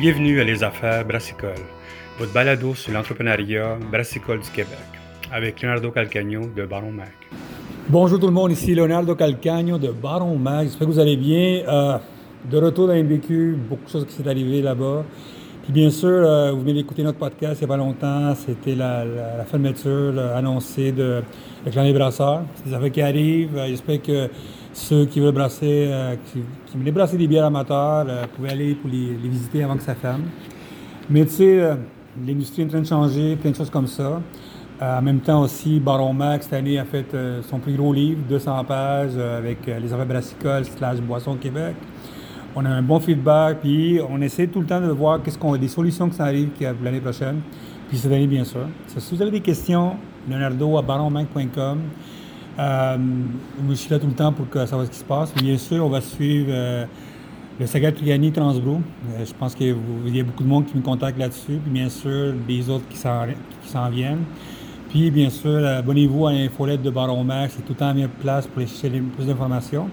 Bienvenue à Les Affaires Brassicole, votre balado sur l'entrepreneuriat brassicole du Québec, avec Leonardo Calcagno de Baron Mac. Bonjour tout le monde, ici Leonardo Calcagno de Baron Mac. J'espère que vous allez bien. Euh, de retour dans MBQ, beaucoup de choses qui sont arrivées là-bas. Puis bien sûr, euh, vous venez d'écouter notre podcast il n'y a pas longtemps. C'était la, fermeture annoncée de, avec l'année brasseur. C'est des affaires qui arrivent. Euh, j'espère que ceux qui veulent brasser, euh, qui, qui, brasser des bières amateurs euh, pouvaient aller pour les, visiter avant que ça ferme. Mais tu sais, euh, l'industrie est en train de changer, plein de choses comme ça. en même temps aussi, Baron Max, cette année, a fait son plus gros livre, 200 pages, avec les affaires brassicoles slash boissons Québec. On a un bon feedback, puis on essaie tout le temps de voir qu'est-ce qu'on a des solutions qui s'arrivent l'année prochaine, puis cette année, bien sûr. Si vous avez des questions, leonardo à baronmac.com. Euh, je suis là tout le temps pour que savoir ce qui se passe. Bien sûr, on va suivre euh, le Saga Triani. Euh, je pense qu'il y a beaucoup de monde qui me contacte là-dessus. Puis bien sûr, les autres qui s'en viennent. Puis bien sûr, abonnez-vous à l'infolette de Baron Max. C'est tout le temps à place pour chercher plus d'informations.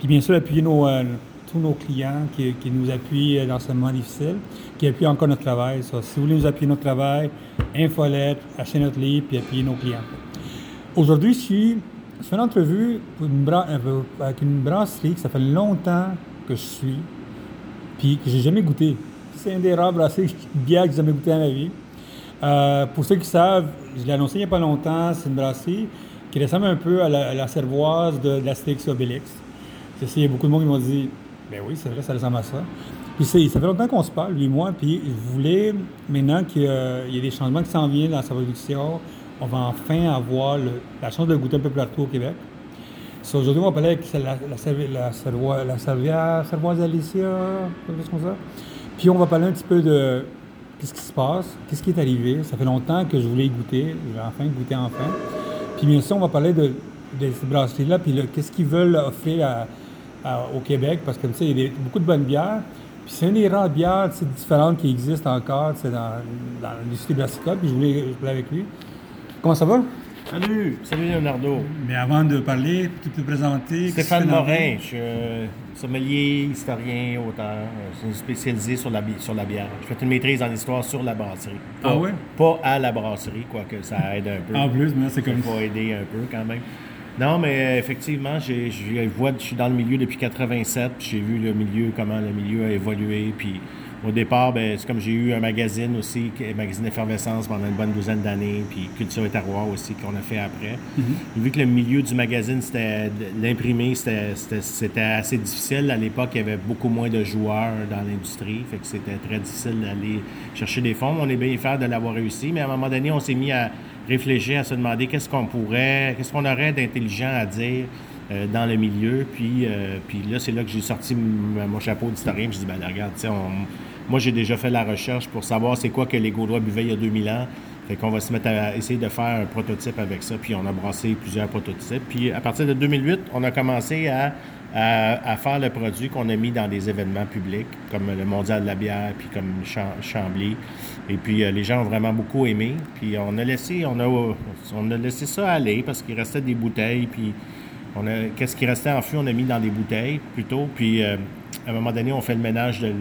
Puis bien sûr, appuyez tous nos clients qui, nous appuient dans ce moment difficile, qui appuient encore notre travail. si vous voulez nous appuyer notre travail, infolette, achetez notre livre, puis appuyez nos clients. Aujourd'hui, je suis fais une entrevue avec une brasserie que ça fait longtemps que je suis, puis que j'ai jamais goûté. C'est une des rares brasseries bières que j'ai jamais goûté dans ma vie. Euh, pour ceux qui savent, je l'ai annoncé il n'y a pas longtemps, c'est une brasserie qui ressemble un peu à la, cervoise de, l'Astérix Obélix. Il y a beaucoup de monde qui m'ont dit Ben oui, c'est vrai, ça ressemble à ça. Puis ça fait longtemps qu'on se parle, lui et moi, puis je voulais maintenant qu'il y ait des changements qui s'en viennent dans sa production, on va enfin avoir la chance de goûter un peu partout au Québec. Aujourd'hui, on va parler avec la, la, la, la Cervoise Alicia, quelque comme ça. Puis on va parler un petit peu de qu'est-ce qui se passe, qu'est-ce qui est arrivé. Ça fait longtemps que je voulais y goûter, je vais enfin goûter enfin. Puis bien sûr, on va parler de, ces brasseries-là, puis qu'est-ce qu'ils veulent offrir au Québec, parce que tu sais, il y a beaucoup de bonnes bières. Puis c'est une des rares bières différentes qui existent encore dans, dans l'industrie brassicole, puis je voulais, je voulais avec lui. Comment ça va? Salut, salut Leonardo. Mais avant de parler, tu peux te présenter? Stéphane Morin, je suis sommelier, historien, auteur. Je suis spécialisé sur la, sur la bière. Je fais une maîtrise en histoire sur la brasserie. ah oui? Pas à la brasserie, quoique ça aide un peu. En plus, mais c'est comme ça. Ça aider un peu quand même. Non, mais euh, effectivement, je suis dans le milieu depuis 87, puis j'ai vu le milieu, comment le milieu a évolué, puis au départ, ben, c'est comme j'ai eu un magazine aussi, un magazine d'effervescence pendant une bonne douzaine d'années, puis Culture et Terroir aussi qu'on a fait après. Mm-hmm. Vu que le milieu du magazine, c'était l'imprimer, c'était assez difficile. À l'époque, il y avait beaucoup moins de joueurs dans l'industrie, fait que c'était très difficile d'aller chercher des fonds. On est bien fiers de l'avoir réussi, mais à un moment donné, on s'est mis à réfléchir, à se demander qu'est-ce qu'on pourrait, qu'est-ce qu'on aurait d'intelligent à dire euh, dans le milieu. Puis, euh, puis là, c'est là que j'ai sorti mon chapeau d'historien. Je dis, ben regarde, moi, j'ai déjà fait la recherche pour savoir c'est quoi que les Gaulois buvaient il y a 2000 ans. Fait qu'on va se mettre à essayer de faire un prototype avec ça. Puis on a brassé plusieurs prototypes. Puis à partir de 2008, on a commencé à, à, faire le produit qu'on a mis dans des événements publics, comme le Mondial de la bière, puis comme Chambly. Et puis euh, les gens ont vraiment beaucoup aimé. Puis on a laissé, on a, on a laissé ça aller parce qu'il restait des bouteilles. Puis qu'est-ce qui restait en fût, on a mis dans des bouteilles plutôt. Puis euh, à un moment donné, on fait le ménage de,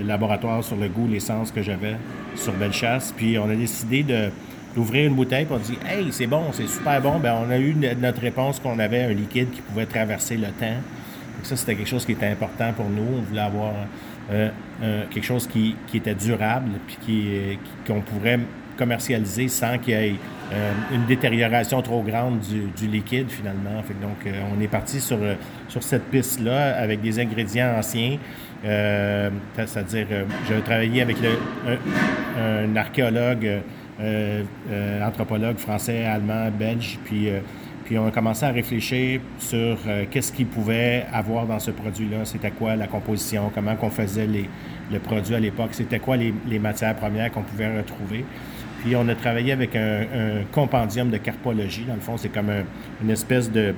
laboratoire sur le goût, l'essence que j'avais sur Bellechasse. Puis on a décidé d'ouvrir une bouteille, puis on dit Hey, c'est bon, c'est super bon. Bien, on a eu notre réponse qu'on avait un liquide qui pouvait traverser le temps. Donc ça, c'était quelque chose qui était important pour nous. On voulait avoir euh, quelque chose qui, était durable, puis qu'on pourrait commercialiser sans qu'il y ait euh, une détérioration trop grande du, liquide finalement. donc, euh, on est parti sur, euh, sur cette piste-là avec des ingrédients anciens. C'est-à-dire, j'ai travaillé avec le, un, archéologue, anthropologue français, allemand, belge, puis puis on a commencé à réfléchir sur qu'est-ce qu'il pouvait avoir dans ce produit-là, c'était quoi la composition, comment qu'on faisait le produit à l'époque, c'était quoi les, matières premières qu'on pouvait retrouver? Puis on a travaillé avec un, compendium de carpologie. Dans le fond, c'est comme une espèce de,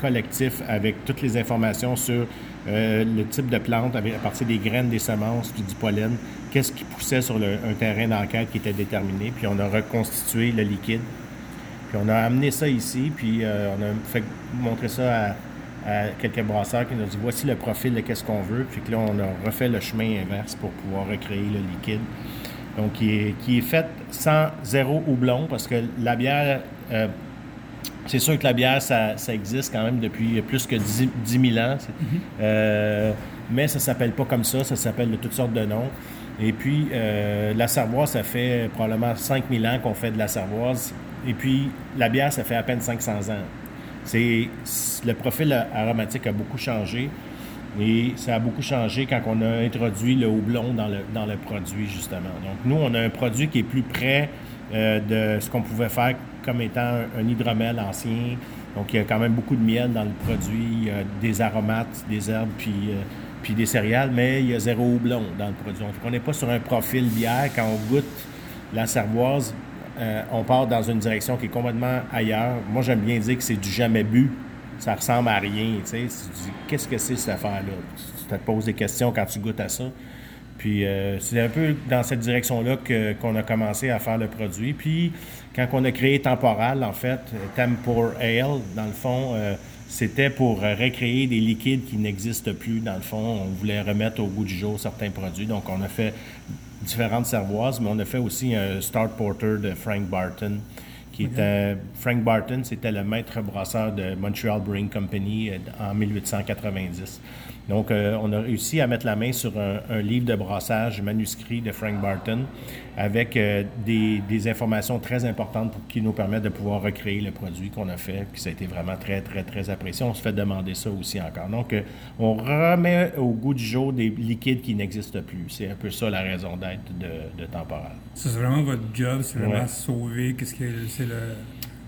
collectif avec toutes les informations sur euh, le type de plante à partir des graines, des semences, puis du pollen. Qu'est-ce qui poussait sur un terrain d'enquête qui était déterminé. Puis on a reconstitué le liquide. Puis on a amené ça ici, puis euh, on a fait montrer ça à quelques brasseurs qui nous ont dit voici le profil de qu'est-ce qu'on veut. Puis que là, on a refait le chemin inverse pour pouvoir recréer le liquide. Donc, qui est, qui est fait sans zéro houblon parce que la bière, euh, c'est sûr que la bière, ça, ça, existe quand même depuis plus que 10, 000 ans. euh, mais ça s'appelle pas comme ça, ça s'appelle de toutes sortes de noms. Et puis, euh, la cervoise, ça fait probablement 5000 ans qu'on fait de la cervoise. Et puis, la bière, ça fait à peine 500 ans. C'est, le profil aromatique a beaucoup changé. Et ça a beaucoup changé quand on a introduit le houblon dans le, dans le produit, justement. Donc, nous, on a un produit qui est plus près euh, de ce qu'on pouvait faire comme étant un, hydromel ancien. Donc, il y a quand même beaucoup de miel dans le produit, euh, des aromates, des herbes, puis, euh, puis des céréales, mais il y a zéro houblon dans le produit. Donc, on n'est pas sur un profil bière. Quand on goûte la cervoise, euh, on part dans une direction qui est complètement ailleurs. Moi, j'aime bien dire que c'est du jamais bu. Ça ressemble à rien. Tu sais, qu'est-ce que c'est cette affaire-là? Tu te poses des questions quand tu goûtes à ça. Puis euh, c'est un peu dans cette direction-là que, qu'on a commencé à faire le produit. Puis quand on a créé Temporal, en fait, Tempor Ale, dans le fond, euh, c'était pour recréer des liquides qui n'existent plus. Dans le fond, on voulait remettre au goût du jour certains produits. Donc on a fait différentes cervoises, mais on a fait aussi un Start Porter de Frank Barton, qui était Frank Barton, c'était le maître brasseur de Montreal Brewing Company en 1890. Donc, euh, on a réussi à mettre la main sur un, un, livre de brassage manuscrit de Frank Barton avec euh, des, des, informations très importantes pour, qui nous permettent de pouvoir recréer le produit qu'on a fait, puis ça a été vraiment très, très, très apprécié. On se fait demander ça aussi encore. Donc, euh, on remet au goût du jour des liquides qui n'existent plus. C'est un peu ça la raison d'être de, de Temporal. C'est vraiment votre job, c'est vraiment ouais. sauver, qu'est-ce que c'est le...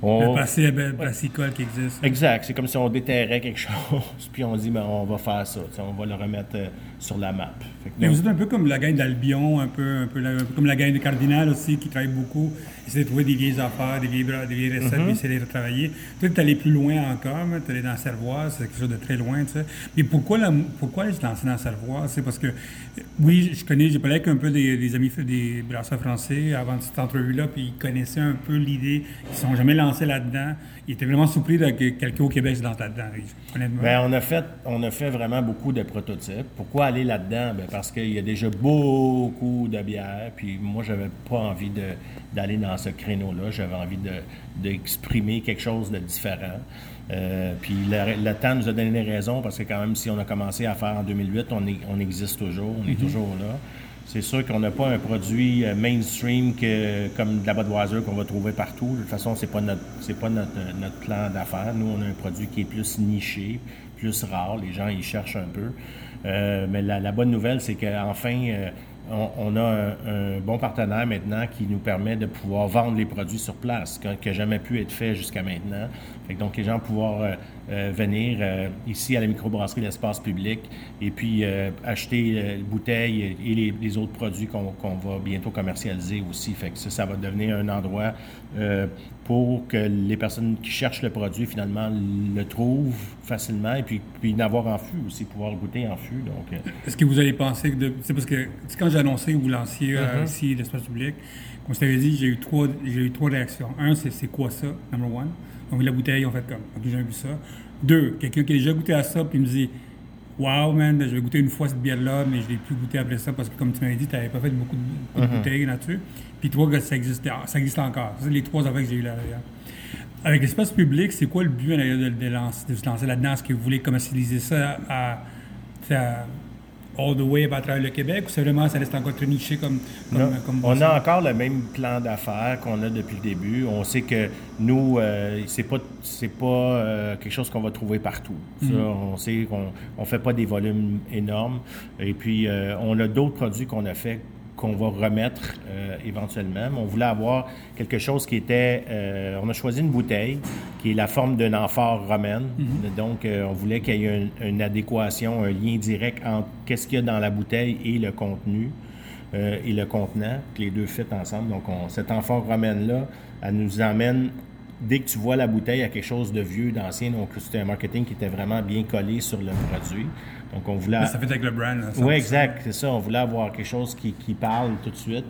On... Le passé brassicole qui existe. Exact. C'est comme si on déterrait quelque chose, puis on dit, ben, on va faire ça. On va le remettre euh, sur la map. Mais vous êtes un peu comme la gang d'Albion, un peu, un, peu la, un peu comme la gang de Cardinal aussi, qui travaille beaucoup, essaie de trouver des vieilles affaires, des vieilles, des vieilles recettes, mm -hmm. essayer de les retravailler. Toi, tu es allé plus loin encore, tu es allé dans Servoise, c'est quelque chose de très loin, tu sais. Mais pourquoi, la, pourquoi se lancer dans Servoise? C'est parce que, oui, je connais, j'ai parlé avec un peu des, des amis, des brasseurs français avant cette entrevue-là, puis ils connaissaient un peu l'idée, ils ne sont jamais lancés là-dedans. Ils étaient vraiment surpris de que quelqu'un au Québec se lance là-dedans, honnêtement. Bien, on a, fait, on a fait vraiment beaucoup de prototypes. Pourquoi aller là-dedans? Bien, parce qu'il y a déjà beaucoup de bières, puis moi, j'avais pas envie de, d'aller dans ce créneau-là. J'avais envie de, d'exprimer quelque chose de différent. Euh, puis le, le, temps nous a donné raison parce que quand même, si on a commencé à faire en 2008, on, est, on existe toujours, on est -hmm. toujours là. C'est sûr qu'on n'a pas un produit mainstream que, comme de la Budweiser qu'on va trouver partout. De toute façon, c'est pas notre c'est pas notre, notre plan d'affaires. Nous, on a un produit qui est plus niché, plus rare. Les gens y cherchent un peu. Euh, mais la, bonne nouvelle, c'est qu'enfin, euh, on, on, a un, bon partenaire maintenant qui nous permet de pouvoir vendre les produits sur place, qui n'a jamais pu être fait jusqu'à maintenant. Fait donc, les gens pouvoir euh, venir euh, ici à la microbrasserie L'Espace Public et puis euh, acheter bouteilles et les, les autres produits qu'on qu va bientôt commercialiser aussi. Fait que ça, ça va devenir un endroit pour que les personnes qui cherchent le produit, finalement, le trouvent facilement et puis, puis en fût aussi, pouvoir le goûter en fût. Donc, Est-ce que vous allez penser que... C'est parce que quand j'ai annoncé que vous lanciez uh -huh. ici L'Espace Public, comme je t'avais dit, j'ai eu, trois, eu trois réactions. Un, c'est quoi ça, number one? On vu la bouteille, on fait comme, ok, j'ai vu ça. Deux, quelqu'un qui a déjà goûté à ça, puis il me dit, Wow, man, je vais goûter une fois cette bière-là, mais je ne l'ai plus goûté après ça parce que, comme tu m'avais dit, tu n'avais pas fait beaucoup de, beaucoup de mm -hmm. bouteilles là-dessus. Puis toi, ça existe, ça existe encore. C'est les trois affaires que j'ai eu là derrière. Avec l'espace public, c'est quoi le but de, de, lancer, de se lancer là-dedans? Est-ce que vous voulez commercialiser ça à, à all the way à travers le Québec ou c'est vraiment ça reste encore très niché comme, comme, non, comme On a encore le même plan d'affaires qu'on a depuis le début. On sait que nous, euh, c'est pas c'est pas euh, quelque chose qu'on va trouver partout. Mm -hmm. ça, on sait qu'on on fait pas des volumes énormes. Et puis euh, on a d'autres produits qu'on a fait qu'on va remettre euh, éventuellement. Mais on voulait avoir quelque chose qui était... Euh, on a choisi une bouteille qui est la forme d'une amphore romaine. Mm -hmm. Donc, euh, on voulait qu'il y ait une, une, adéquation, un lien direct entre qu'est-ce qu'il y a dans la bouteille et le contenu et le contenant, que les deux fit ensemble. Donc, on, cette amphore romaine-là, elle nous emmène dès que tu vois la bouteille à quelque chose de vieux, d'ancien. Donc, c'était un marketing qui était vraiment bien collé sur le produit. Donc, on voulait. Ça fait avec le brand. Oui, exact. C'est ça. On voulait avoir quelque chose qui, qui parle tout de suite.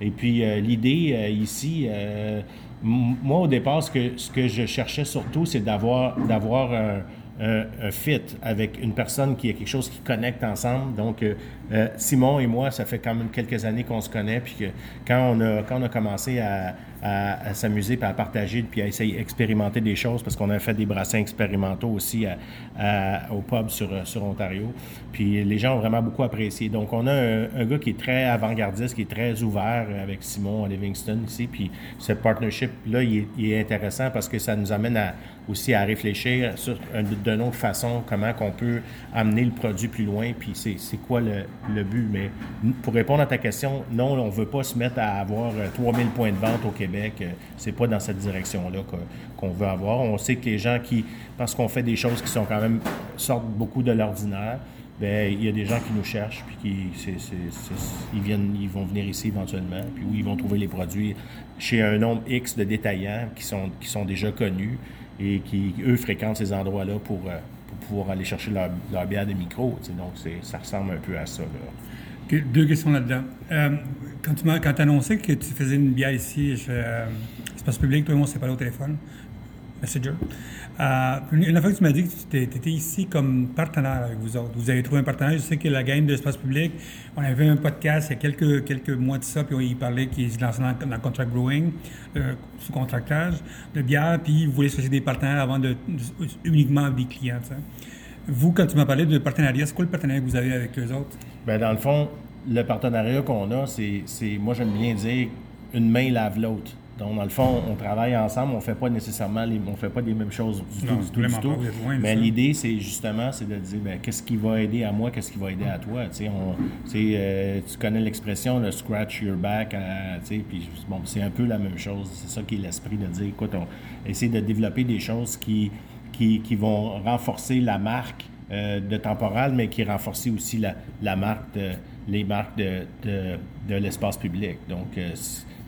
Et puis, euh, l'idée euh, ici, euh, moi, au départ, ce que, ce que je cherchais surtout, c'est d'avoir, d'avoir un, un, fit avec une personne qui a quelque chose qui connecte ensemble. Donc, Simon et moi, ça fait quand même quelques années qu'on se connaît, puis que quand on a, quand on a commencé à, à, s'amuser, puis à partager, puis à essayer d'expérimenter des choses, parce qu'on a fait des brassins expérimentaux aussi au pub sur, sur Ontario. Puis les gens ont vraiment beaucoup apprécié. Donc, on a un, gars qui est très avant-gardiste, qui est très ouvert avec Simon à Livingston ici. Puis ce partnership-là, il, il, est intéressant parce que ça nous amène à, aussi à réfléchir sur d'une autre façon comment qu'on peut amener le produit plus loin, puis c'est quoi le, le, but. Mais pour répondre à ta question, non, on ne veut pas se mettre à avoir 3000 euh, points de vente au Québec. Euh, c'est pas dans cette direction-là qu'on veut avoir. On sait que les gens qui, parce qu'on fait des choses qui sont quand même, sortent beaucoup de l'ordinaire, ben il y a des gens qui nous cherchent, puis qui, ils, viennent, ils vont venir ici éventuellement, puis où ils vont trouver les produits chez un nombre X de détaillants qui sont, qui sont déjà connus et qui, eux, fréquentent ces endroits-là pour, euh, pour, pouvoir aller chercher leur, leur bière de micro. Donc, ça ressemble un peu à ça. Deux questions là-dedans. Euh, quand tu as annoncé que tu faisais une bière ici chez euh, Espace Public, toi et moi, on s'est parlé au téléphone. Messenger. Euh, une fois que tu m'as dit que tu étais ici comme partenaire avec vous autres, vous avez trouvé un partenaire. Je sais que la game de l'espace public, on avait un podcast il y a quelques, quelques mois de ça, puis il parlait qu'il se lançait dans, le contract brewing, euh, sous contractage de bière, puis vous voulez choisir des partenaires avant de, uniquement des clients. Vous, quand tu m'as parlé de partenariat, c'est quoi le partenariat que vous avez avec eux autres? Bien, dans le fond, le partenariat qu'on a, c'est, moi j'aime bien dire, une main lave l'autre. Donc, dans le fond, on travaille ensemble, on fait pas nécessairement les, on fait pas les mêmes choses du tout, du tout, Mais l'idée, c'est justement, c'est de dire, ben, qu'est-ce qui va aider à moi, qu'est-ce qui va aider à toi? Tu sais, euh, tu connais l'expression, le scratch your back, euh, tu puis bon, c'est un peu la même chose. C'est ça qui est l'esprit de dire, écoute, on essaie de développer des choses qui, qui, vont renforcer la marque euh, de temporal, mais qui renforcent aussi les marques de, l'espace public. Donc,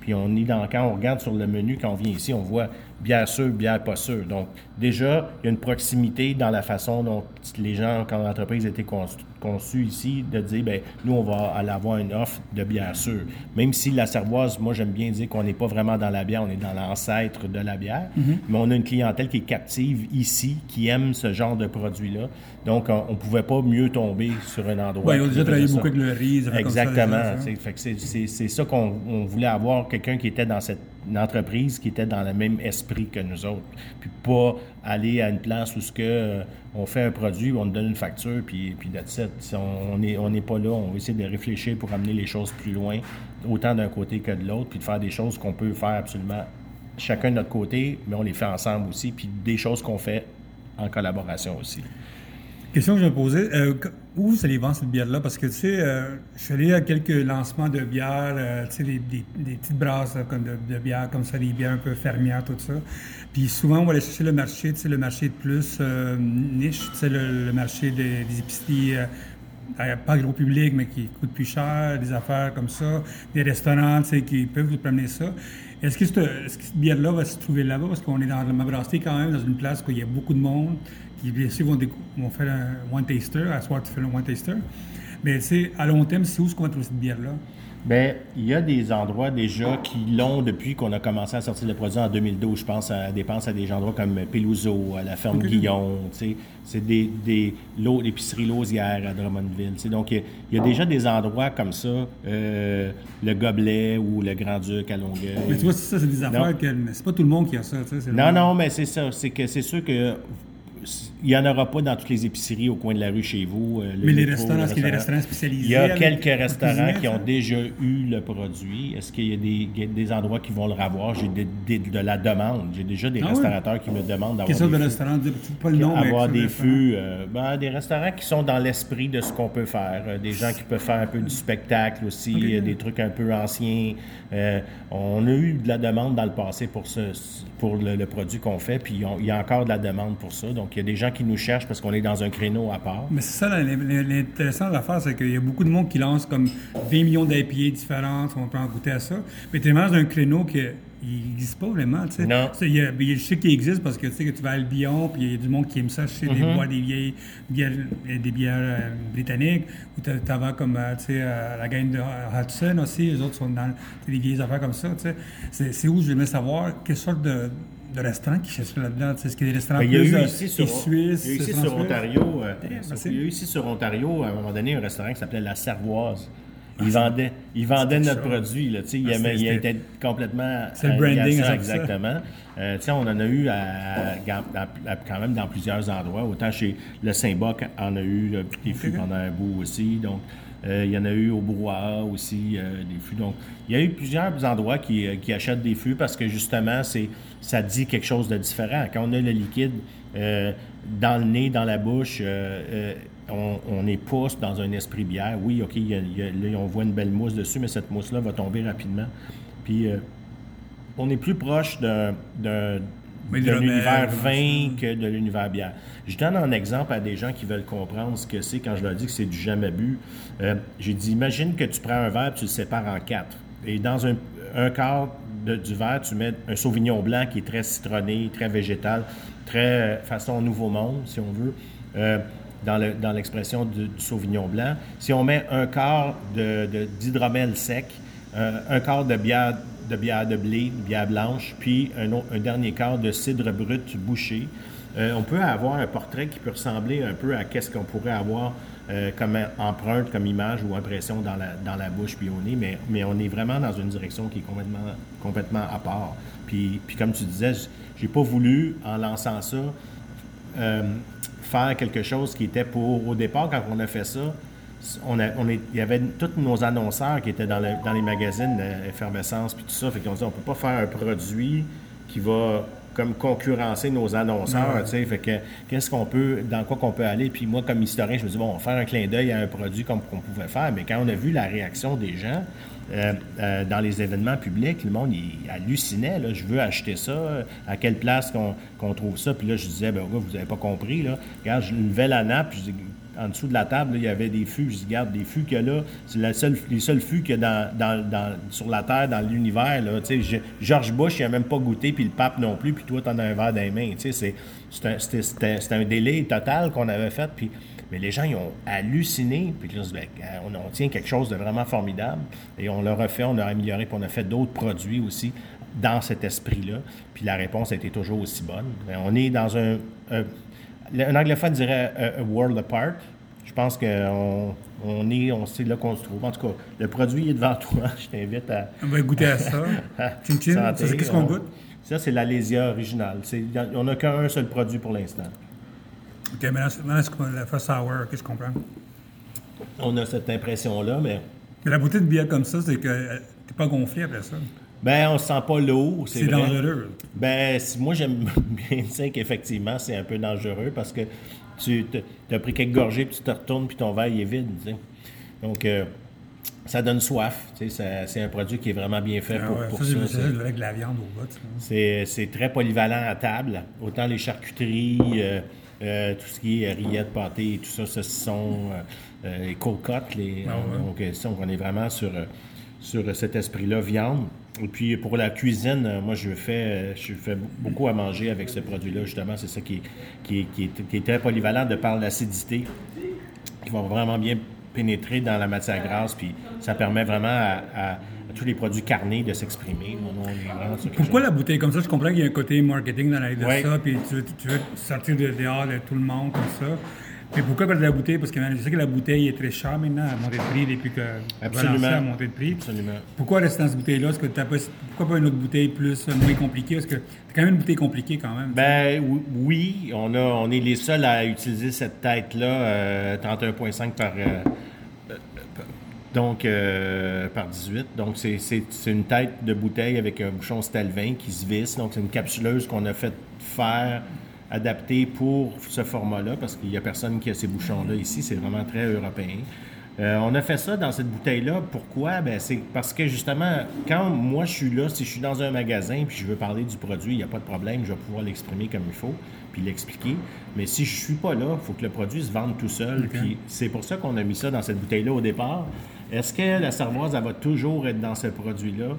puis on est dans, quand on regarde sur le menu, quand on vient ici, on voit bière sûre, bière pas sûre. Donc, déjà, il y a une proximité dans la façon dont les gens, quand l'entreprise a été conçue ici, de dire, ben nous, on va aller avoir une offre de bière sûre. Même si la cervoise, moi, j'aime bien dire qu'on n'est pas vraiment dans la bière, on est dans l'ancêtre de la bière. Mm-hmm. Mais on a une clientèle qui est captive ici, qui aime ce genre de produit-là. Donc, on ne pouvait pas mieux tomber sur un endroit. Oui, on a déjà travaillé beaucoup avec le riz. Exactement. C'est ça qu'on voulait avoir, quelqu'un qui était dans cette une entreprise qui était dans le même esprit que nous autres. Puis pas aller à une place où ce que euh, on fait un produit, on donne une facture, puis, puis that's On n'est pas là, on va essayer de réfléchir pour amener les choses plus loin, autant d'un côté que de l'autre, puis de faire des choses qu'on peut faire absolument chacun de notre côté, mais on les fait ensemble aussi, puis des choses qu'on fait en collaboration aussi. Question que je me posais, euh, où vous allez vendre cette bière-là? Parce que, tu sais, euh, je suis allé à quelques lancements de bières, euh, tu sais, des, petites brasses comme de, bières comme ça, des bières un peu fermières, tout ça. Puis souvent, on va aller chercher le marché, tu sais, le marché de plus niche, tu sais, le, marché des, des épiceries pas gros public, mais qui coûte plus cher, des affaires comme ça, des restaurants, qui peuvent vous promener ça. Est-ce que, cette, bière-là va se trouver là-bas? Parce qu'on est dans la brasserie quand même, dans une place où il y a beaucoup de monde qui bien sûr vont, faire un one taster, à soir tu fais un one taster. Mais tu sais, à long terme, c'est où qu'on va trouver cette bière-là? Bien, il y a des endroits déjà qui l'ont depuis qu'on a commencé à sortir le produit en 2012. Je pense à dépenses à des endroits comme Pelouzo, à la ferme Guillon, tu sais. C'est des, des l'épicerie Lausière à Drummondville. Tu sais. Donc, il y, a, déjà des endroits comme ça, euh, le Gobelet ou le Grand-Duc à Longueuil. Mais tu vois, ça, c'est des affaires que c'est pas tout le monde qui a ça. Tu sais, non, non, mais c'est ça. C'est que c'est sûr que il n'y en aura pas dans toutes les épiceries au coin de la rue chez vous. Euh, mais les restaurants, est-ce qu'il y a des restaurants spécialisés? Il y a quelques restaurants qui ont déjà eu le produit. Est-ce qu'il y a des, endroits qui vont le revoir? J'ai de la demande. J'ai déjà des ah restaurateurs qui me demandent d'avoir. De restaurant? Pas le nom, Avoir des fûts. Euh, ben, des restaurants qui sont dans l'esprit de ce qu'on peut faire. Euh, des gens qui peuvent faire un peu du spectacle aussi, des trucs un peu anciens. on a eu de la demande dans le passé pour, ce, pour le, produit qu'on fait, puis il y a encore de la demande pour ça. Donc, il y a des gens qui nous cherchent parce qu'on est dans un créneau à part. Mais c'est ça, l'intéressant de l'affaire, c'est qu'il y a beaucoup de monde qui lance comme 20 millions d'IPA différentes, on peut en goûter à ça. Mais tu es dans un créneau qui n'existe pas vraiment. Tu sais. Non. Il y a, je sais qu'il existe parce que tu sais que tu vas à Albion, puis il y a du monde qui aime ça chez des mm-hmm. bois, des vieilles bières, des bières euh, britanniques, ou tu vas comme euh, tu sais, la gang de Hudson aussi, les autres sont dans des vieilles affaires comme ça. Tu sais. C'est où je voulais savoir quelle sorte de de restaurants qui cherchent là-dedans. Sais, ce qu'il y a des restaurants Ben, il y a plus eu euh, ici sur, suisses. il y a eu ici sur. Ontario, euh, il y a eu ici sur Ontario, à un moment donné, un restaurant qui s'appelait La Servoise. Il vendait, il vendait quelque notre produit. Là, il, Ah, aimait- c'était- il était complètement. C'est le branding, ça, exactement. Euh, on en a eu à- quand même dans plusieurs endroits. Autant chez le Saint-Boc en a eu là, des fûts pendant un bout aussi. Donc, euh, il y en a eu au Brouhaha aussi euh, des fûts. Donc, il y a eu plusieurs endroits qui, euh, qui achètent des fûts parce que justement, c'est ça dit quelque chose de différent. Quand on a le liquide euh, dans le nez, dans la bouche, euh, euh, on, on est pas dans un esprit bière. Oui, OK, il y a- il y a- là, on voit une belle mousse dessus, mais cette mousse-là va tomber rapidement. Puis, on est plus proche d'un de l'univers vin que de l'univers bière. Je donne un exemple à des gens qui veulent comprendre ce que c'est quand je leur dis que c'est du jamais bu. Euh, J'ai dit, imagine que tu prends un verre et tu le sépares en quatre. Et dans un, un quart de- du verre, tu mets un sauvignon blanc qui est très citronné, très végétal, très euh, façon Nouveau Monde, si on veut. Euh, dans le- dans l'expression du, sauvignon blanc. Si on met un quart de- de- d'hydromel sec, euh, un quart de bière de bière de blé, de bière blanche, puis un, dernier quart de cidre brut bouché. On peut avoir un portrait qui peut ressembler un peu à qu'est-ce qu'on pourrait avoir euh, comme empreinte, comme image ou impression dans la, dans la bouche puis au nez, mais, mais on est vraiment dans une direction qui est complètement, complètement à part. Puis, puis comme tu disais, j'ai pas voulu, en lançant ça, euh, faire quelque chose qui était pour. Au départ, quand on a fait ça, on a, on est, il y avait tous nos annonceurs qui étaient dans, le- dans les magazines d'effervescence puis tout ça. Fait qu'on dit, on peut pas faire un produit qui va comme concurrencer nos annonceurs, tu sais. Fait que qu'est-ce qu'on peut, dans quoi qu'on peut aller? Puis moi, comme historien, je me dis, bon, on va faire un clin d'œil à un produit comme qu'on pouvait faire. Mais quand on a vu la réaction des gens, euh, euh, dans les événements publics, le monde il hallucinait. Là, je veux acheter ça. À quelle place qu'on trouve ça? Puis là, je disais, ben, vous n'avez pas compris. Là. Regarde, je levais la nappe. Je dis, en dessous de la table, il y avait des fûts. Je dis, regarde, des fûts a là, c'est les seuls fûts qu'il y a dans, dans- dans- sur la Terre, dans l'univers. George Bush, il n'a même pas goûté, puis le pape non plus, puis toi, tu en as un verre dans les mains. C'est- un- un délai total qu'on avait fait. Puis, mais les gens, ils ont halluciné. Puis là, ben, on, on tient quelque chose de vraiment formidable. Et on l'a refait, on l'a amélioré, puis on a fait d'autres produits aussi dans cet esprit-là. Puis la réponse a été toujours aussi bonne. Ben, On est dans un- un anglophone dirait a, a world apart. Je pense qu'on on est, on sait là qu'on se trouve. En tout cas, le produit est devant toi. Je t'invite à. On va goûter à ça. Chin chin, c'est qu'est-ce qu'on On- goûte? Ça, c'est l'Alésia originale. C'est- On n'a qu'un seul produit pour l'instant. OK, maintenant, c'est comme la first sour, qu'est-ce qu'on prend? On a cette impression-là, mais Mais la beauté de bière comme ça, c'est que euh, t'es pas gonflé après ça. Ben, on sent pas l'eau. C'est dangereux. Ben, moi, j'aime bien dire qu'effectivement, c'est un peu dangereux parce que tu as pris quelques gorgées, puis tu te retournes, puis ton verre il est vide. Donc, euh, ça donne soif. C'est un produit qui est vraiment bien fait Ah pour, ouais, pour ça, ça. avec de la viande au bout. C'est très polyvalent à table. Autant les charcuteries, euh, euh, tout ce qui est rillettes, pâté, tout ça, euh, euh, les cocottes. Les, Ah ouais. Donc, ça, on est vraiment sur, sur cet esprit-là, viande. Et puis, pour la cuisine, euh, moi, je fais, euh, je fais beaucoup à manger avec ce produit-là, justement. C'est ça qui est, qui, est, qui, est, qui est très polyvalent de par l'acidité, qui va vraiment bien pénétrer dans la matière grasse. Puis, ça permet vraiment à, tous les produits carnés de s'exprimer. Pourquoi chose- la bouteille comme ça? Je comprends qu'il y a un côté marketing dans la de ça, puis tu veux, tu veux sortir de dehors de tout le monde comme ça. Mais pourquoi pas de la bouteille? Parce que je sais que la bouteille est très chère maintenant, a monté de prix depuis que Absolument. A monté de prix. Absolument. Pourquoi rester dans cette bouteille-là? Est-ce que pas, pourquoi pas une autre bouteille plus, euh, moins compliquée? Parce que c'est quand même une bouteille compliquée quand même. Ben oui- on, a, on est les seuls à utiliser cette tête-là, euh, 31,5 par, euh, euh, donc, euh, par 18. Donc, c'est- une tête de bouteille avec un bouchon Stelvin qui se visse. Donc, c'est une capsuleuse qu'on a fait faire, adaptée pour ce format-là, parce qu'il n'y a personne qui a ces bouchons-là ici. C'est vraiment très européen. Euh, on a fait ça dans cette bouteille-là. Pourquoi? Ben, c'est parce que justement, quand moi je suis là, si je suis dans un magasin puis je veux parler du produit, il n'y a pas de problème, je vais pouvoir l'exprimer comme il faut puis l'expliquer. Mais si je suis pas là, il faut que le produit se vende tout seul. Puis c'est pour ça qu'on a mis ça dans cette bouteille-là au départ. Est-ce que la cervoise, elle va toujours être dans ce produit-là?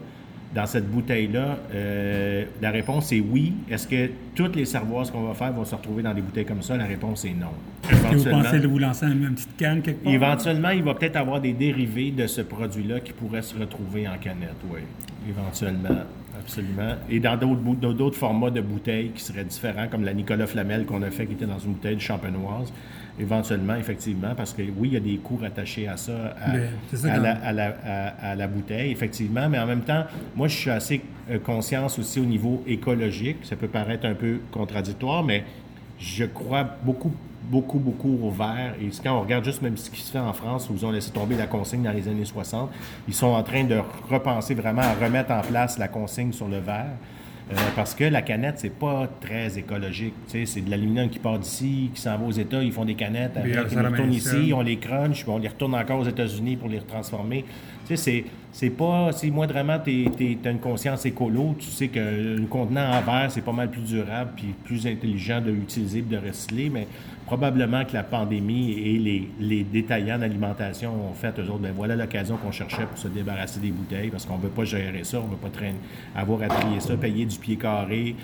Dans cette bouteille-là, Euh, la réponse est oui. Est-ce que toutes les cervoises qu'on va faire vont se retrouver dans des bouteilles comme ça? La réponse est non. Est-ce que vous pensez de vous lancer une, petite canne quelque part? Éventuellement, il va peut-être avoir des dérivés de ce produit-là qui pourraient se retrouver en canette, oui. Éventuellement. absolument. Et dans d'autres bou- dans d'autres formats de bouteilles qui seraient différents, comme la Nicolas Flamel qu'on a fait, qui était dans une bouteille de champenoise, éventuellement, effectivement, parce que oui, il y a des coûts rattachés à ça, à, ça la, à la- à- à la bouteille, effectivement, mais en même temps, moi, je suis assez euh, conscience aussi au niveau écologique. Ça peut paraître un peu contradictoire, mais je crois beaucoup, beaucoup, beaucoup au verre. Et quand on regarde juste même ce qui se fait en France, où ils ont laissé tomber la consigne dans les années 60, ils sont en train de repenser vraiment à remettre en place la consigne sur le verre. Euh, parce que la canette, c'est pas très écologique. C'est de l'aluminium qui part d'ici, qui s'en va aux États, ils font des canettes, Puis, ils les retournent ici, on les crunch, puis on les retourne encore aux États-Unis pour les sais, c'est, c'est pas. Si moindrement tu as une conscience écolo, tu sais que le contenant en verre, c'est pas mal plus durable puis plus intelligent de l'utiliser et de recycler, mais probablement que la pandémie et les, les détaillants d'alimentation ont fait, eux autres, ben voilà l'occasion qu'on cherchait pour se débarrasser des bouteilles parce qu'on veut pas gérer ça, on veut pas traîner, avoir à trier ça, payer du pied carré.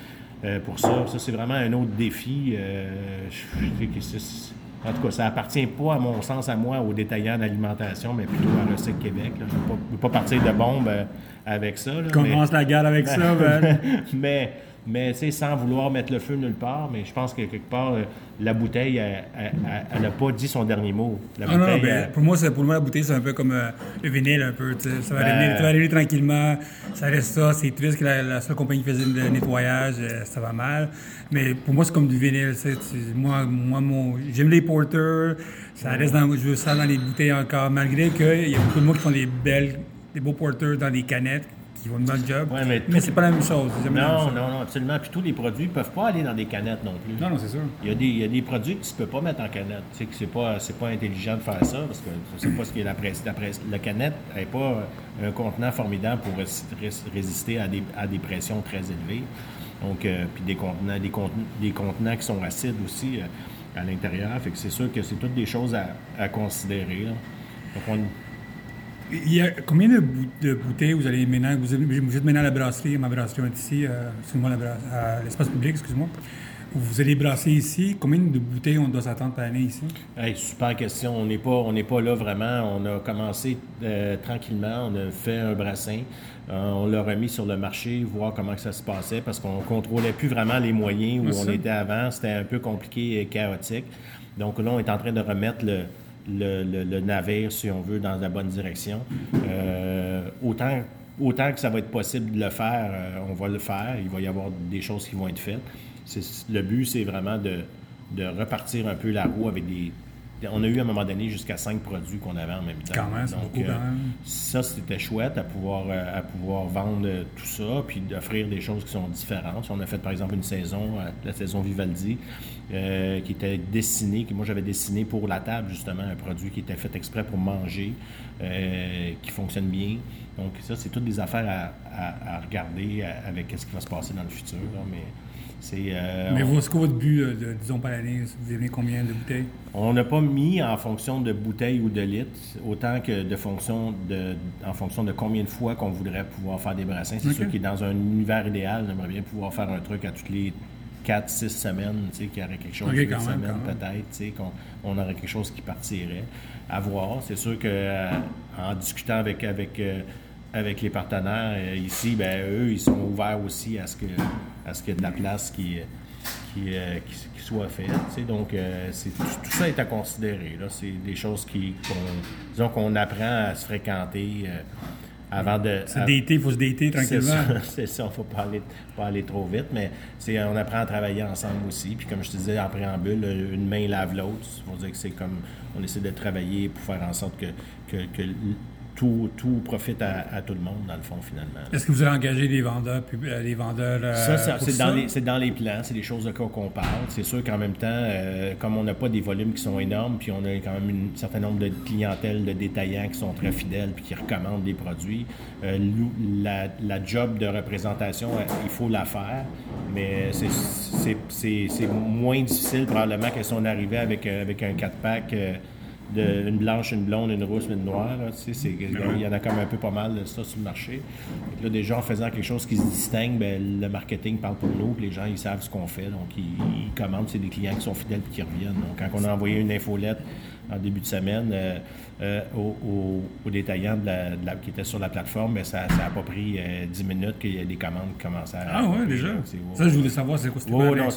euh, pour ça, ça c'est vraiment un autre défi. Euh, je- je en tout cas, ça appartient pas, à mon sens, à moi, aux détaillants d'alimentation, mais plutôt à Recycle Québec. là. Je ne veux, veux pas partir de bombe euh, avec ça. là, Qu'on mais- commence la guerre avec ça, ben. mais, mais sans vouloir mettre le feu nulle part, mais je pense que quelque part, euh, la bouteille, elle n'a pas dit son dernier mot. La Ah non, bouteille, ben, elle- pour moi, pour moi, la bouteille, c'est un peu comme euh, le vinyle, un peu. Ça va, Ben- arriver, ça va arriver tranquillement, ça reste ça. C'est triste que la, la seule compagnie qui faisait le nettoyage, euh, ça va mal. Mais pour moi, c'est comme du vinyle. Tu- Moi, moi mon, j'aime les porters, ça reste dans, je veux ça dans les bouteilles encore, malgré qu'il y a beaucoup de monde qui font des belles, des beaux porters dans des canettes, qui vont dans le job. Ouais, mais mais c'est pas la même chose. même Non, chose. non, non, absolument. Puis tous les produits ne peuvent pas aller dans des canettes non plus. Non, non, c'est sûr. Il y, a des, il y a des produits que tu ne peux pas mettre en canette. Tu sais que c'est pas, pas intelligent de faire ça parce que tu sais pas ce qui est la presse. La, presse- la canette n'est pas un contenant formidable pour rés- rés- résister à des, à des pressions très élevées. Donc, euh, puis des contenants, des, des contenants qui sont acides aussi euh, à l'intérieur. Fait que c'est sûr que c'est toutes des choses à, à considérer. là. Donc, on- Il y a combien de, bou- de bouteilles vous allez maintenant, vous, vous êtes maintenant à la brasserie, ma brasserie est ici, euh, excuse-moi, à l'espace public, excuse-moi. Vous allez brasser ici, combien de bouteilles on doit s'attendre par année ici? Hey, super question. On n'est pas, on n'est pas là vraiment. On a commencé euh, tranquillement. On a fait un brassin. Euh, on l'a remis sur le marché, voir comment que ça se passait, parce qu'on contrôlait plus vraiment les moyens où on était avant. C'était un peu compliqué et chaotique. Donc là, on est en train de remettre le, le, le- navire, si on veut, dans la bonne direction. Euh, autant, autant que ça va être possible de le faire, euh, on va le faire. Il va y avoir des choses qui vont être faites. Le but, c'est vraiment de, de repartir un peu la roue avec des. On a eu à un moment donné jusqu'à cinq produits qu'on avait en même temps. Quand même, c'est Donc, beaucoup, quand même. ça, c'était chouette à pouvoir, euh, à pouvoir vendre euh, tout ça, puis d'offrir des choses qui sont différentes. On a fait, par exemple, une saison, euh, la saison Vivaldi, euh, qui était dessinée, que moi j'avais dessiné pour la table, justement, un produit qui était fait exprès pour manger, euh, qui fonctionne bien. Donc, ça, c'est toutes des affaires à, à- à regarder euh, avec ce qui va se passer dans le futur. là. mais c'est. Euh, Mais on- c'est quoi votre but, euh, de, disons, par année? Vous avez combien de bouteilles? on n'a pas mis en fonction de bouteilles ou de litres, autant que de fonction de, en fonction de combien de fois qu'on voudrait pouvoir faire des brassins. C'est Ok. sûr que dans un univers idéal, j'aimerais bien pouvoir faire un truc à toutes les 4-6 semaines, tu sais, qu'il y aurait quelque chose, Ok, huit quand même, semaines quand même. peut-être, tu sais, qu'on on aurait quelque chose qui partirait. À voir. C'est sûr que euh, en discutant avec, avec, euh, avec les partenaires ici, ben eux, ils sont ouverts aussi à ce que à ce qu'il y ait de la place qui, qui, euh, qui, qui soit faite. Donc, euh, c'est, tout, tout ça est à considérer. Là. C'est des choses qui, qu'on, disons qu'on apprend à se fréquenter euh, avant de... C'est dater, il faut se dater c'est tranquillement. ça, c'est ça, il ne faut pas aller, pas aller trop vite, mais c'est, on apprend à travailler ensemble aussi. Puis comme je te disais en préambule, une main lave l'autre. Dire que c'est comme on essaie de travailler pour faire en sorte que, que, que tout, tout profite à, à tout le monde, dans le fond, finalement. Est-ce que vous avez engagé des vendeurs, pub- euh, des vendeurs euh, Ça, c'est, dans dans les plans, c'est des choses de quoi qu'on parle. C'est sûr qu'en même temps, euh, comme on n'a pas des volumes qui sont énormes, puis on a quand même un certain nombre de clientèles, de détaillants qui sont très fidèles puis qui recommandent des produits, euh, la, la job de représentation, il faut la faire, mais c'est, moins difficile probablement que si on arrivait avec, avec un 4-pack. De, une blanche, une blonde, une rousse, une noire. là, tu sais, c'est- il y en a comme un peu pas mal de ça sur le marché. Que là, déjà, en faisant quelque chose qui se distingue, ben, le marketing parle pour nous, puis les gens, ils savent ce qu'on fait. Donc, ils, ils commandent. C'est des clients qui sont fidèles et qui reviennent. Donc, quand on a envoyé une infolette en début de semaine euh, aux, détaillants qui étaient sur la plateforme, mais ça n'a pas pris 10 minutes qu'il y a des commandes qui commençaient à. Ah oui, déjà? Ça, je voulais savoir c'est quoi c'était. Oh, non,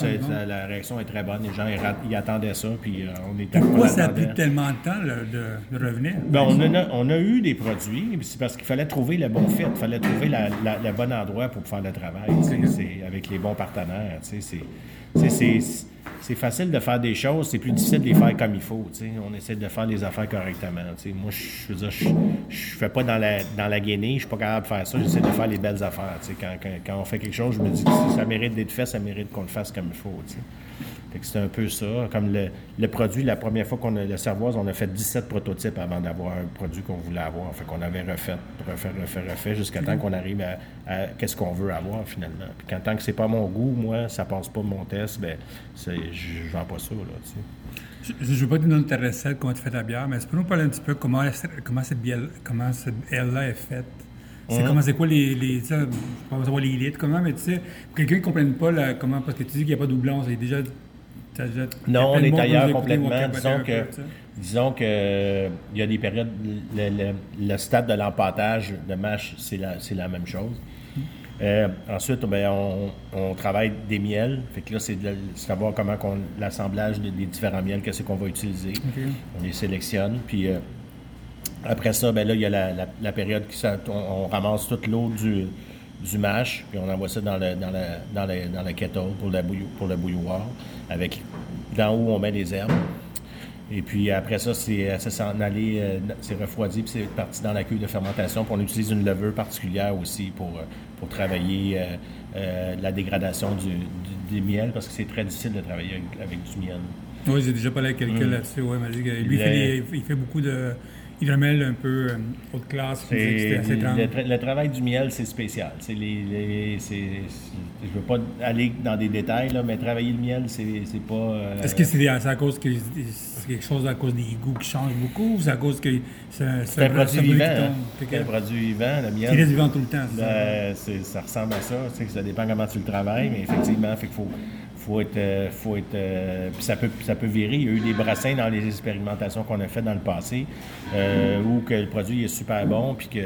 la réaction est très bonne. Les gens ils, attendaient ça, puis on était Pourquoi ça a pris tellement de temps de, revenir? Ben, on, a, eu des produits, c'est parce qu'il fallait trouver le bon fit, il fallait trouver le bon endroit pour faire le travail, avec les bons partenaires. C'est facile de faire des choses, c'est plus difficile de les faire comme il faut. On essaie de faire les affaires correctement. Moi, je veux je, je fais pas dans la, dans la guinée, je suis pas capable de faire ça, j'essaie de faire les belles affaires. Quand, quand, quand, on fait quelque chose, je me dis que si ça mérite d'être fait, ça mérite qu'on le fasse comme il faut c'est un peu ça. Comme le, produit, la première fois qu'on a le Servoise, on a fait 17 prototypes avant d'avoir un produit qu'on voulait avoir. Fait qu'on avait refait, refait, refait, refait, jusqu'à temps qu'on arrive à, qu'est-ce qu'on veut avoir finalement. Puis quand tant que c'est pas mon goût, moi, ça passe pas mon test, ben je vends pas ça. Là, je ne veux pas te donner ta recette, comment tu fais ta bière, mais est-ce que nous parler un petit peu comment, comment cette bière, comment cette là est faite? C'est hein? comment, c'est quoi les, les, ça, je pas savoir les litres, comment, mais tu sais, pour quelqu'un qui ne comprenne pas comment, parce que tu dis qu'il n'y a pas de doublon, c'est déjà non, on est ailleurs complètement. Disons que, disons que il y a des périodes, le, stade de l'empâtage de mâche, c'est la, la, même chose. Euh, ensuite, ben, on, travaille des miels. Fait que là, c'est de savoir comment l'assemblage des, différents miels, qu'est-ce qu'on va utiliser. On les sélectionne. Puis euh, après ça, ben là, il y a la, période qui on, ramasse toute l'eau du, du mash, puis on envoie ça dans le, dans dans dans le kettle pour, la pour le bouilloire avec d'en haut, on met les herbes. Et puis après ça, c'est s'en aller, euh, c'est refroidi, puis c'est parti dans la cuve de fermentation. Puis on utilise une levure particulière aussi pour, euh, pour travailler euh, la dégradation du, des miels, parce que c'est très difficile de travailler avec, du miel. Oui, j'ai déjà parlé avec quelqu'un mm. là-dessus. Ouais, lui, il fait beaucoup de hydromel un peu euh, haute classe. Le, le, travail du miel, c'est spécial. Les, je ne veux pas aller dans des détails, là, mais travailler le miel, c'est pas. Euh, Est-ce que c'est à cause que c'est quelque chose à cause des goûts qui changent beaucoup ou c'est à cause que c'est un, produit vivant? C'est un produit vivant, le miel. Il reste vivant tout le temps. Ben, ça ressemble à ça. Ça dépend comment tu le travailles, mais effectivement, il faut faut être, euh, faut être euh, ça peut, ça peut virer. Il y a eu des brassins dans les expérimentations qu'on a faites dans le passé euh, où que le produit est super bon puis que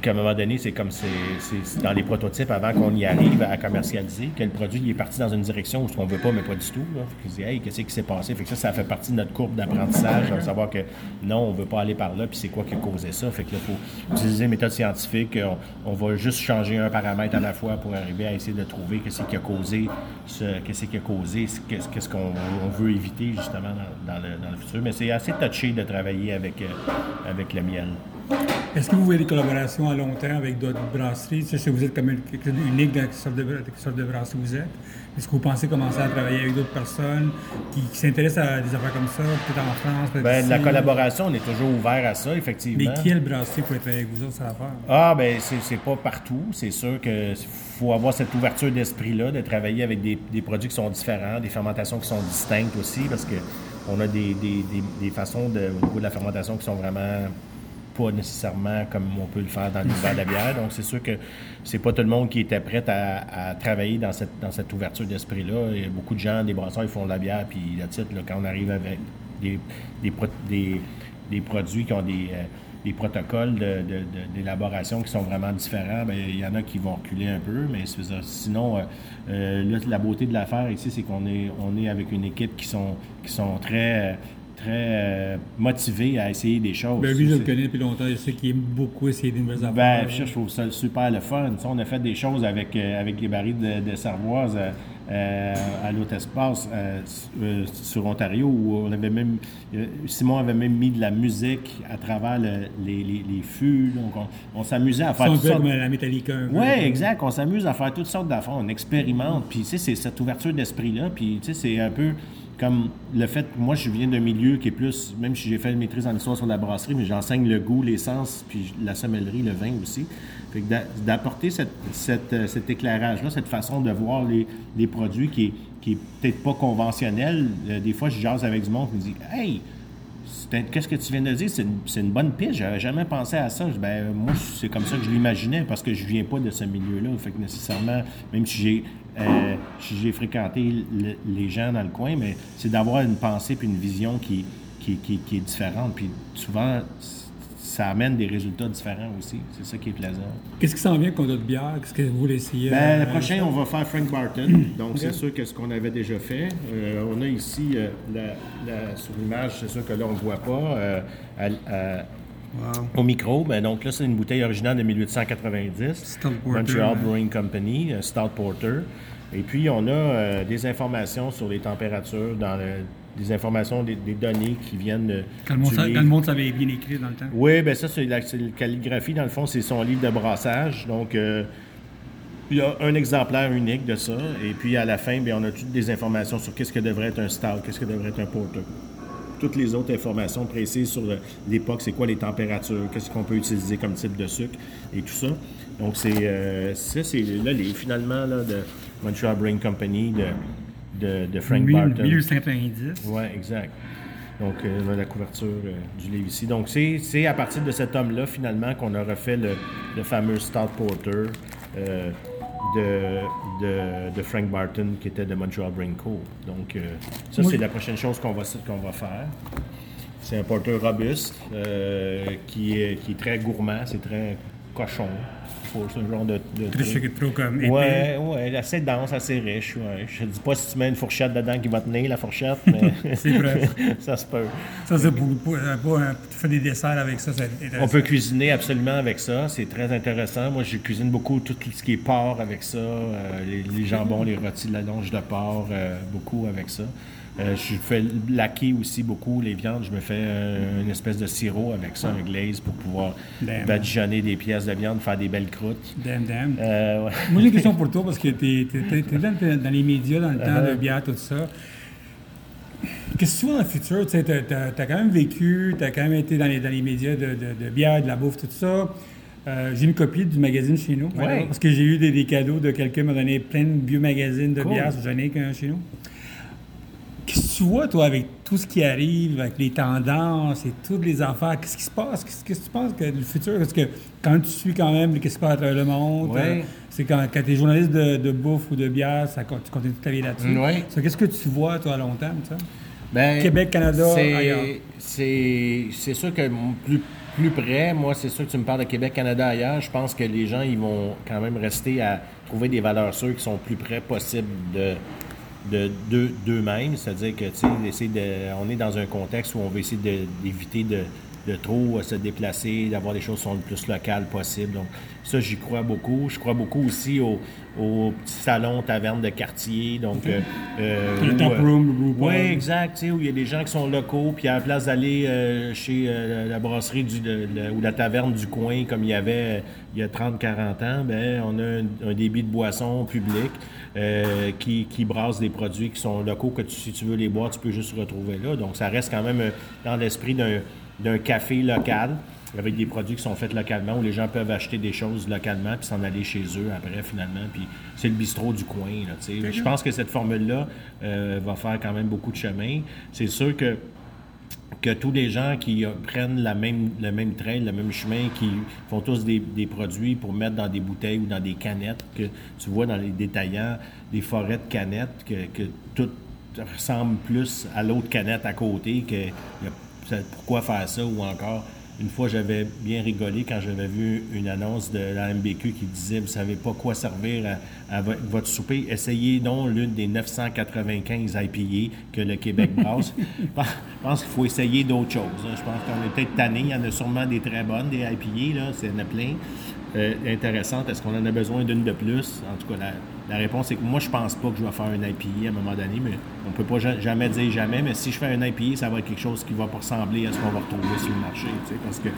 qu'à un moment donné, c'est comme c'est dans les prototypes avant qu'on y arrive à commercialiser, que le produit est parti dans une direction où ce qu'on veut pas, mais pas du tout. Là. Fait hey, qu'est-ce qui s'est passé? Fait que ça, ça fait partie de notre courbe d'apprentissage, de savoir que non, on veut pas aller par là, puis c'est quoi qui a causé ça? Fait que là, il faut utiliser une méthode scientifique. On, va juste changer un paramètre à la fois pour arriver à essayer de trouver qu'est-ce qui a causé qu'est-ce qui a causé, qu'est-ce qu'on veut éviter justement dans, le, futur. Mais c'est assez touché de travailler avec, euh, avec le miel. Est-ce que vous voyez des collaborations à long terme avec d'autres brasseries? Je sais que vous êtes comme unique dans quelle sorte de, sorte de brasserie vous êtes. Est-ce que vous pensez commencer à travailler avec d'autres personnes qui, s'intéressent à des affaires comme ça, peut-être en France, ben, La collaboration, on est toujours ouvert à ça, effectivement. Mais quelle brasserie pourrait travailler avec vous autres, ça faire? Ah, ben c'est pas partout. C'est sûr qu'il faut avoir cette ouverture d'esprit-là, de travailler avec des, des, produits qui sont différents, des fermentations qui sont distinctes aussi, parce que on a des, des, des façons de, au niveau de la fermentation qui sont vraiment pas nécessairement comme on peut le faire dans l'univers de la bière. Donc, c'est sûr que c'est pas tout le monde qui était prêt à, travailler dans cette, dans cette ouverture d'esprit-là. Beaucoup de gens, des brasseurs, ils font de la bière, puis le titre, quand on arrive avec des, des, produits qui ont des, euh, des protocoles d'élaboration qui sont vraiment différents, bien, il y en a qui vont reculer un peu, mais sinon, euh, euh, la beauté de l'affaire ici, c'est qu'on est, on est avec une équipe qui sont, qui sont très très euh, motivé à essayer des choses. Ben lui, je le connais depuis longtemps. Je sais qu'il aime beaucoup essayer des nouvelles ben, affaires. Ben, je trouve ça super le fun. on a fait des choses avec, euh, avec les barils de, de Sarvoise euh, à l'autre espace sur Ontario où on avait même Simon avait même mis de la musique à travers les, les, les, fûts. Donc on, s'amusait à faire toutes sortes... comme la métallique. Oui, exact. On s'amuse à faire toutes sortes d'affaires. On expérimente. Puis tu sais, c'est cette ouverture d'esprit-là. Puis tu sais, c'est un peu comme le fait, moi je viens d'un milieu qui est plus, même si j'ai fait une maîtrise en histoire sur la brasserie, mais j'enseigne le goût, l'essence, puis la sommellerie, le vin aussi. Fait d'apporter cette, euh, cet éclairage-là, cette façon de voir les, les produits qui est, qui est peut-être pas conventionnel. Euh, des fois, je jase avec du monde qui me dit Hey, Qu'est-ce que tu viens de dire? C'est une, une, bonne piste. J'avais jamais pensé à ça. Ben, moi, c'est comme ça que je l'imaginais parce que je viens pas de ce milieu-là. Fait que nécessairement, même si j'ai euh, j'ai fréquenté les gens dans le coin, mais c'est d'avoir une pensée puis une vision qui, qui, qui, qui est différente. Puis souvent, ça amène des résultats différents aussi. C'est ça qui est plaisant. Qu'est-ce qui s'en vient qu'on a de bière? Qu'est-ce que vous voulez essayer? Ben, le prochain, on va faire Frank Barton. Donc, c'est sûr que ce qu'on avait déjà fait. Euh, on a ici, euh, la, sur l'image, c'est sûr que là, on ne voit pas. Euh, au micro, ben donc là, c'est une bouteille originale de 1890. Montreal Brewing Company, Stout Porter. Et puis, on a des informations sur les températures dans le, des informations, des, données qui viennent de. Quand le, monde, savait bien écrit dans le temps. Oui, bien ça, c'est la, calligraphie. Dans le fond, c'est son livre de brassage. Donc, euh, il y a un exemplaire unique de ça. Et puis, à la fin, bien, on a toutes des informations sur qu'est-ce que devrait être un stout, qu'est-ce que devrait être un porter. Toutes les autres informations précises sur l'époque, c'est quoi les températures, qu'est-ce qu'on peut utiliser comme type de sucre et tout ça. Donc, c'est euh, ça, c'est là, les, finalement, là, de Montreal Brain Company, de de, Frank Barton. 1890. Oui, exact. Donc, euh, la couverture euh, du livre ici. Donc, c'est à partir de cet homme-là, finalement, qu'on a refait le, fameux Stout Porter euh, de, de, Frank Barton, qui était de Montreal Brain Co. Donc, ça, c'est la prochaine chose qu'on va, qu'on va faire. C'est un porter robuste qui, est, qui est très gourmand, c'est très cochon ce genre de. de trop comme Ouais, ouais, assez dense, assez riche. Ouais. Je ne dis pas si tu mets une fourchette dedans qui va tenir la fourchette, mais. c'est vrai. ça se peut. Ça, c'est pour, pour, Tu fais des desserts avec ça, On peut cuisiner absolument avec ça. C'est très intéressant. Moi, je cuisine beaucoup tout, tout ce qui est porc avec ça, euh, les, jambons, les rôtis de la longe de porc, euh, beaucoup avec ça. Euh, je fais laquer aussi beaucoup les viandes. Je me fais euh, une espèce de sirop avec ça, un glaze, pour pouvoir badigeonner des pièces de viande, faire des belles croûtes. Damn, damn. Euh, Moi, j'ai une question pour toi, parce que tu es, dans, les médias dans le temps de uh-huh. bière, tout ça. Qu'est-ce que tu vois dans le futur? Tu as, quand même vécu, tu as quand même été dans les, dans les médias de, de, bière, de la bouffe, tout ça. j'ai une copie du magazine chez nous. Parce que j'ai eu des, cadeaux de quelqu'un qui m'a donné plein de vieux magazines de bière, j'en ai qu'un chez nous. Tu vois, toi, avec tout ce qui arrive, avec les tendances et toutes les affaires? Qu'est-ce qui se passe? Qu'est-ce que tu penses que le futur? Parce que quand tu suis quand même qu'est-ce qui se passe à travers le monde, euh, c'est quand, quand tu es journaliste de, bouffe ou de bière, ça, tu continues toute ta vie là-dessus. Qu'est-ce que tu vois, toi, à long terme, ça? Ben, Québec, Canada, ailleurs? C'est sûr que plus, plus près, moi, c'est sûr que tu me parles de Québec, Canada, ailleurs. Je pense que les gens, ils vont quand même rester à trouver des valeurs sûres qui sont plus près possible de de d'eux-mêmes, c'est-à-dire que de, on est dans un contexte où on veut essayer d'éviter de, de, trop se déplacer, d'avoir des choses qui sont le plus locales possible. Donc ça, j'y crois beaucoup. Je crois beaucoup aussi au, au petit salon taverne de quartier. Donc, euh, euh, le top room, Oui, exact. Où il y a des gens qui sont locaux, puis à la place d'aller euh, chez la brasserie du, ou la taverne du coin, comme il y avait il y a 30-40 ans, ben, on a un, débit de boissons public qui, qui brasse des produits qui sont locaux, que si tu veux les boire, tu peux juste retrouver là. Donc, ça reste quand même dans l'esprit d'un café local avec des produits qui sont faits localement, où les gens peuvent acheter des choses localement puis s'en aller chez eux après, finalement. Puis c'est le bistrot du coin. Là, Je pense que cette formule-là euh, va faire quand même beaucoup de chemin. C'est sûr que que tous les gens qui prennent le même train, le même chemin, qui font tous des, produits pour mettre dans des bouteilles ou dans des canettes, que tu vois dans les détaillants, des forêts de canettes, que, que tout ressemble plus à l'autre canette à côté, que pourquoi faire ça, ou encore une fois, j'avais bien rigolé quand j'avais vu une annonce de la MBQ qui disait Vous savez pas quoi servir à, votre souper, essayez donc l'une des 995 IPA que le Québec brasse. Je pense qu'il faut essayer d'autres choses. Hein. Je pense qu'on est peut-être tanné. Il y en a sûrement des très bonnes, des IPA, là, c'est en a plein. Euh, intéressante. Est-ce qu'on en a besoin d'une de plus? En tout cas, la, réponse est que moi, je pense pas que je vais faire un IPA à un moment donné, mais on peut pas jamais dire jamais, mais si je fais un IPA, ça va être quelque chose qui va ressembler à ce qu'on va retrouver sur le marché. Parce que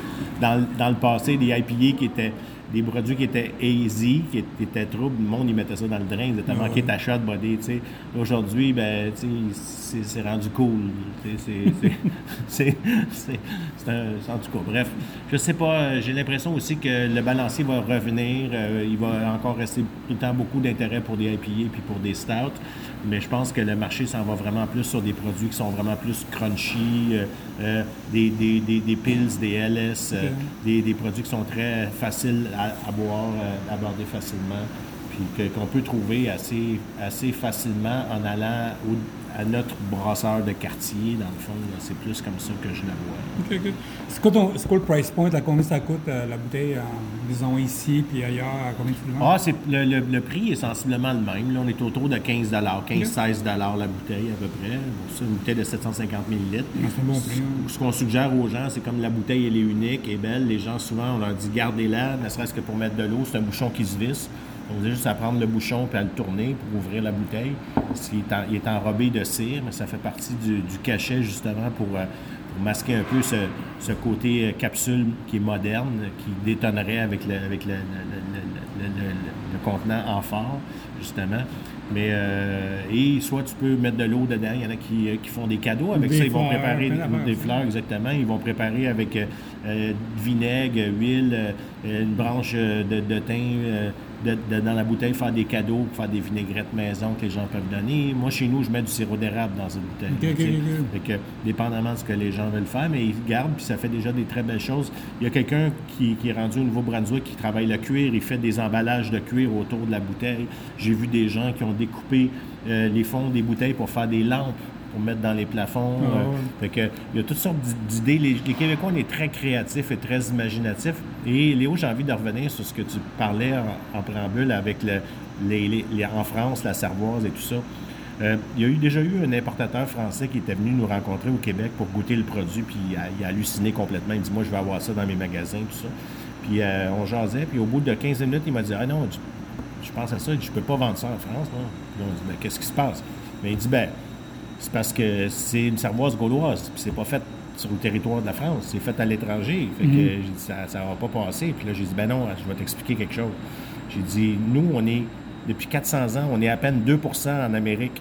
dans, dans, le passé, des IPA qui étaient des produits qui étaient easy, qui étaient troubles, le monde, ils mettait ça dans le drain, ils étaient manqués ta shot body, tu sais. Aujourd'hui, ben, tu sais, c'est rendu cool, c'est... c'est... En tout cas, bref, je sais pas, j'ai l'impression aussi que le balancier va revenir. Euh, il va encore rester tout le temps beaucoup d'intérêt pour des IPA puis pour des stouts. Mais je pense que le marché s'en va vraiment plus sur des produits qui sont vraiment plus crunchy, euh, euh, des, des, des, des, pills, des LS, des, des, produits qui sont très faciles à, boire, à aborder facilement, puis qu'on peut trouver assez, assez facilement en allant au, à notre brasseur de quartier, dans le fond. C'est plus comme ça que je la vois. C'est quoi, quoi, le price point? À combien ça coûte euh, la bouteille, disons ici puis ailleurs? À combien tu Ah, c'est, le, le, le, prix est sensiblement le même. Là, on est autour de 15 15-16 la bouteille à peu près. c'est une bouteille de 750 ml. Ah, bon prix. Ce, ce qu'on suggère aux gens, c'est comme la bouteille, elle est unique et belle. Les gens, souvent, on leur dit gardez-la, ne serait-ce que pour mettre de l'eau. C'est un bouchon qui se visse. On a juste à prendre le bouchon et à le tourner pour ouvrir la bouteille. Il est, enrobé de cire, mais ça fait partie du, cachet justement pour, euh, masquer un peu ce, côté euh, capsule qui est moderne, qui détonnerait avec le, avec le, contenant en fort, justement. Mais euh, et soit tu peux mettre de l'eau dedans, il y en a qui, font des cadeaux avec ça, ils vont préparer des, fleurs exactement, ils vont préparer avec vinaigre, huile, une branche de, de thym, dans la bouteille, faire des cadeaux, faire des vinaigrettes maison que les gens peuvent donner. Moi, chez nous, je mets du sirop d'érable dans une bouteille. que, dépendamment de ce que les gens veulent faire, mais ils gardent, puis ça fait déjà des très belles choses. Il y a quelqu'un qui, est rendu au Nouveau-Brunswick qui travaille le cuir, il fait des emballages de cuir autour de la bouteille. J'ai vu des gens qui ont découpé euh, les fonds des bouteilles pour faire des lampes pour mettre dans les plafonds. Ah, euh, que, il y a toutes sortes d'idées. Les, Québécois, on est très créatifs et très imaginatifs. Et Léo, j'ai envie de revenir sur ce que tu parlais en, préambule avec le, les, en France, la cervoise et tout ça. Euh, il y a eu, déjà eu un importateur français qui était venu nous rencontrer au Québec pour goûter le produit, puis il a, halluciné complètement. Il dit Moi, je vais avoir ça dans mes magasins, tout ça. Puis euh, on jasait, puis au bout de 15 minutes, il m'a dit Ah non, je pense à ça, je peux pas vendre ça en France. Puis on dit Mais qu'est-ce qui se passe? Mais il dit Ben, c'est parce que c'est une cervoise gauloise, puis c'est pas fait sur le territoire de la France, c'est fait à l'étranger. Fait que mhm. j'ai dit, ça, ça va pas passer. Puis là, j'ai dit, ben non, je vais t'expliquer quelque chose. J'ai dit, nous, on est, depuis 400 ans, on est à peine 2% en Amérique,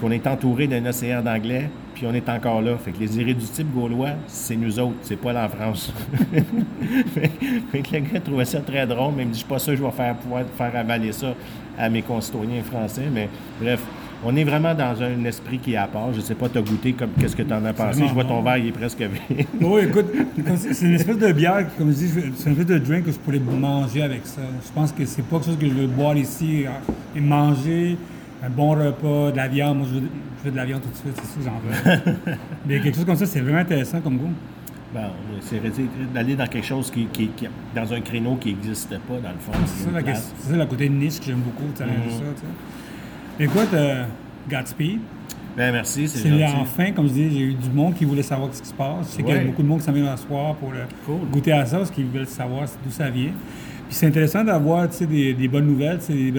qu'on est entouré d'un océan d'anglais, puis on est encore là. Fait que les irréductibles gaulois, c'est nous autres, c'est pas la France. fait, que le gars trouvait ça très drôle, mais il me dit, je suis pas sûr que je vais faire, pouvoir faire avaler ça à mes concitoyens français, mais bref on est vraiment dans un esprit qui est à part. Je ne sais pas, tu as goûté, comme, qu'est-ce que tu en as pensé? Je vois ton verre, il est presque vide. oui, écoute, c'est une espèce de bière, comme je dis, c'est une espèce de drink que je pourrais manger avec ça. Je pense que c'est pas quelque chose que je veux boire ici hein, et manger un bon repas, de la viande. Moi, je veux, de la viande tout de suite, c'est ça que j'en veux. Mais quelque chose comme ça, c'est vraiment intéressant comme goût. Bon, c'est d'aller dans quelque chose qui, qui, dans un créneau qui n'existe pas, dans le fond. C'est ça, ça, le côté niche que j'aime beaucoup, tu sais, mm-hmm. ça, Écoute, euh, Godspeed. Ben merci, c'est gentil. enfin, comme je dis, j'ai eu du monde qui voulait savoir ce qui se passe. Je sais qu'il y a beaucoup de monde qui s'en vient soir pour goûter à ça, parce qu'ils veulent savoir d'où ça vient. Puis c'est intéressant d'avoir des, des bonnes nouvelles, des,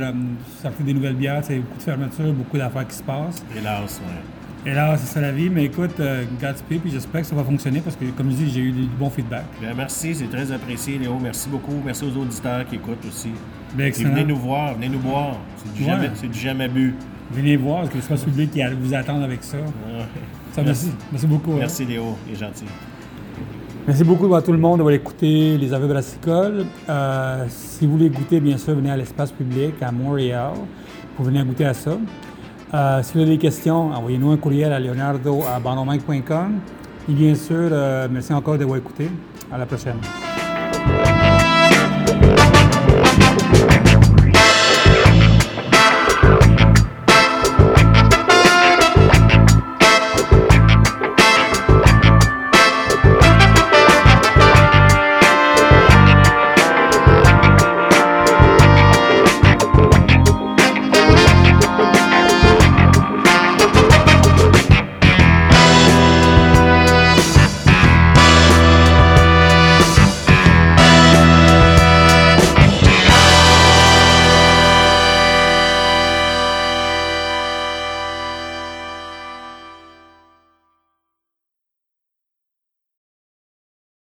sortir des nouvelles bières, beaucoup de fermetures, beaucoup d'affaires qui se passent. Hélas, oui. Hélas, c'est ça la vie, mais écoute, euh, Godspeed, puis j'espère que ça va fonctionner parce que, comme je dis, j'ai eu du bon feedback. Bien, merci, c'est très apprécié, Léo. Merci beaucoup. Merci aux auditeurs qui écoutent aussi. Bien, venez nous voir, venez nous boire. C'est du, jamais, du jamais bu. Venez voir, parce que c'est pas public qui vous attendre avec ça. ça merci. merci. beaucoup. Hein. Merci Léo, il est gentil. Merci beaucoup à tout le monde d'avoir écouté les aveux brassicoles. Euh, si vous voulez goûter, bien sûr, venez à l'espace public à Montréal pour venir goûter à ça. Euh, si vous avez des questions, envoyez-nous un courriel à leonardo à Et bien sûr, euh, merci encore d'avoir écouté. À la prochaine.